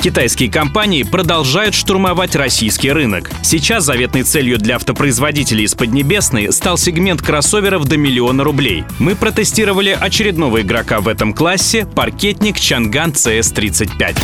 Китайские компании продолжают штурмовать российский рынок. Сейчас заветной целью для автопроизводителей из Поднебесной стал сегмент кроссоверов до миллиона рублей. Мы протестировали очередного игрока в этом классе – паркетник Changan CS35.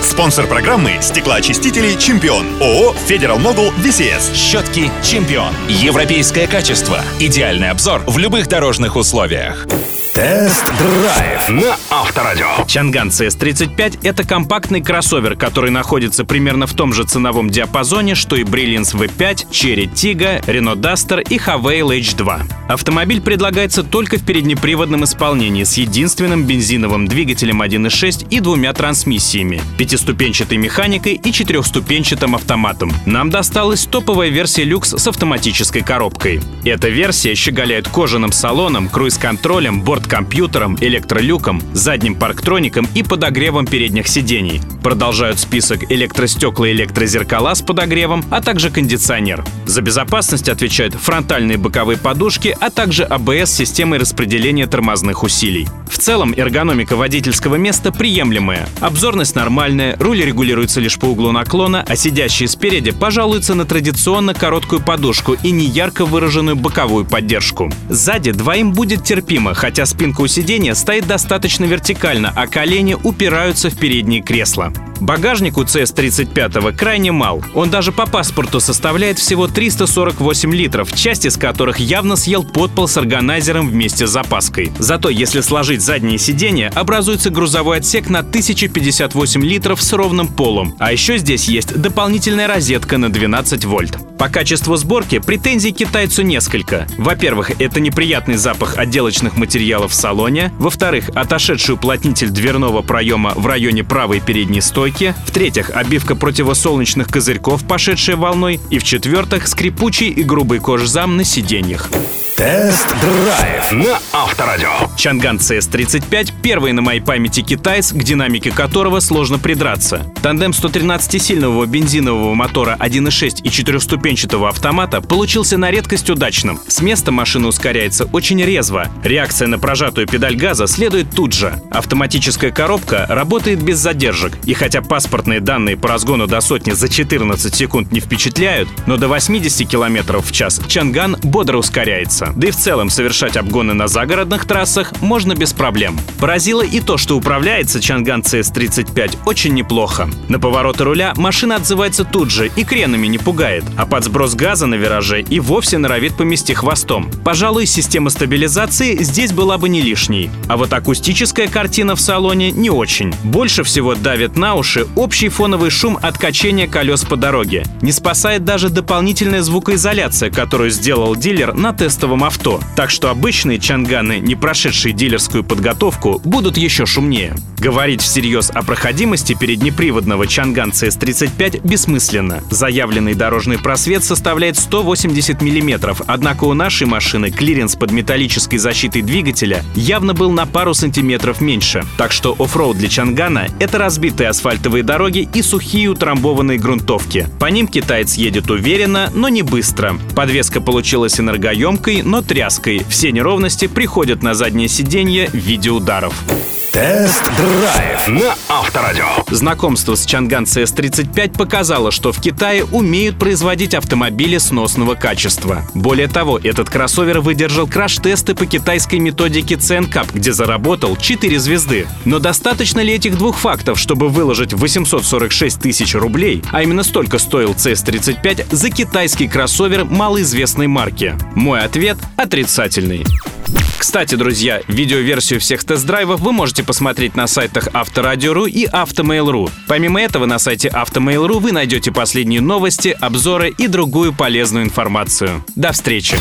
Спонсор программы – стеклоочистители «Champion». ООО «Federal Mogul VCS». Щетки «Champion». Европейское качество. Идеальный обзор в любых дорожных условиях. Тест-драйв на Авторадио. Чанган CS35 — это компактный кроссовер, который находится примерно в том же ценовом диапазоне, что и Brilliance V5, Cherry Tiggo, Renault Duster и Havail H2. Автомобиль предлагается только в переднеприводном исполнении с единственным бензиновым двигателем 1.6 и двумя трансмиссиями, пятиступенчатой механикой и четырехступенчатым автоматом. Нам досталась топовая версия люкс с автоматической коробкой. Эта версия щеголяет кожаным салоном, круиз-контролем, борт компьютером, электролюком, задним парктроником и подогревом передних сидений. Продолжают список электростекла и электрозеркала с подогревом, а также кондиционер. За безопасность отвечают фронтальные боковые подушки, а также АБС с системой распределения тормозных усилий. В целом эргономика водительского места приемлемая. Обзорность нормальная, руль регулируется лишь по углу наклона, а сидящие спереди пожалуются на традиционно короткую подушку и неярко выраженную боковую поддержку. Сзади двоим будет терпимо, хотя спинка у сиденья стоит достаточно вертикально, а колени упираются в передние кресла. Багажник у CS35 крайне мал. Он даже по паспорту составляет всего 348 литров, часть из которых явно съел подпол с органайзером вместе с запаской. Зато если сложить задние сиденья, образуется грузовой отсек на 1058 литров с ровным полом. А еще здесь есть дополнительная розетка на 12 вольт. По качеству сборки претензий китайцу несколько. Во-первых, это неприятный запах отделочных материалов в салоне. Во-вторых, отошедший уплотнитель дверного проема в районе правой передней стойки. В-третьих, обивка противосолнечных козырьков, пошедшая волной. И в-четвертых, скрипучий и грубый кожзам на сиденьях. Тест-драйв на Авторадио. Чанган CS35 — первый на моей памяти китаец, к динамике которого сложно придраться. Тандем 113-сильного бензинового мотора 1.6 и четырехступенчатого автомата получился на редкость удачным. С места машина ускоряется очень резво. Реакция на прожатую педаль газа следует тут же. Автоматическая коробка работает без задержек. И хотя паспортные данные по разгону до сотни за 14 секунд не впечатляют, но до 80 км в час Чанган бодро ускоряется. Да и в целом совершать обгоны на загородных трассах можно без проблем. Поразило и то, что управляется Чанган CS35 очень неплохо. На повороты руля машина отзывается тут же и кренами не пугает, а под сброс газа на вираже и вовсе норовит помести хвостом. Пожалуй, система стабилизации здесь была бы не лишней. А вот акустическая картина в салоне не очень. Больше всего давит на уши общий фоновый шум от качения колес по дороге. Не спасает даже дополнительная звукоизоляция, которую сделал дилер на тестовом новом авто, так что обычные чанганы, не прошедшие дилерскую подготовку, будут еще шумнее. Говорить всерьез о проходимости переднеприводного Чанган CS35 бессмысленно. Заявленный дорожный просвет составляет 180 мм, однако у нашей машины клиренс под металлической защитой двигателя явно был на пару сантиметров меньше. Так что оффроуд для Чангана — это разбитые асфальтовые дороги и сухие утрамбованные грунтовки. По ним китаец едет уверенно, но не быстро. Подвеска получилась энергоемкой, но тряской. Все неровности приходят на заднее сиденье в виде ударов. Тест-драйв на Авторадио. Знакомство с Чанган CS35 показало, что в Китае умеют производить автомобили сносного качества. Более того, этот кроссовер выдержал краш-тесты по китайской методике CNCAP, где заработал 4 звезды. Но достаточно ли этих двух фактов, чтобы выложить 846 тысяч рублей, а именно столько стоил CS35 за китайский кроссовер малоизвестной марки? Мой ответ отрицательный. Кстати, друзья, видеоверсию всех тест-драйвов вы можете посмотреть на сайтах Авторадио.ру и Автомейл.ру. Помимо этого, на сайте Автомейл.ру вы найдете последние новости, обзоры и другую полезную информацию. До встречи!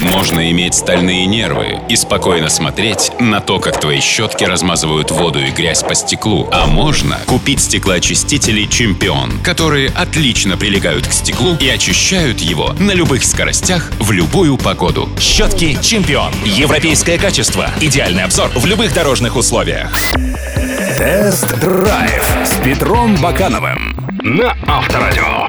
Можно иметь стальные нервы и спокойно смотреть на то, как твои щетки размазывают воду и грязь по стеклу. А можно купить стеклоочистители «Чемпион», которые отлично прилегают к стеклу и очищают его на любых скоростях в любую погоду. Щетки «Чемпион». Европейская Европейское качество. Идеальный обзор в любых дорожных условиях. Тест-драйв с Петром Бакановым на Авторадио.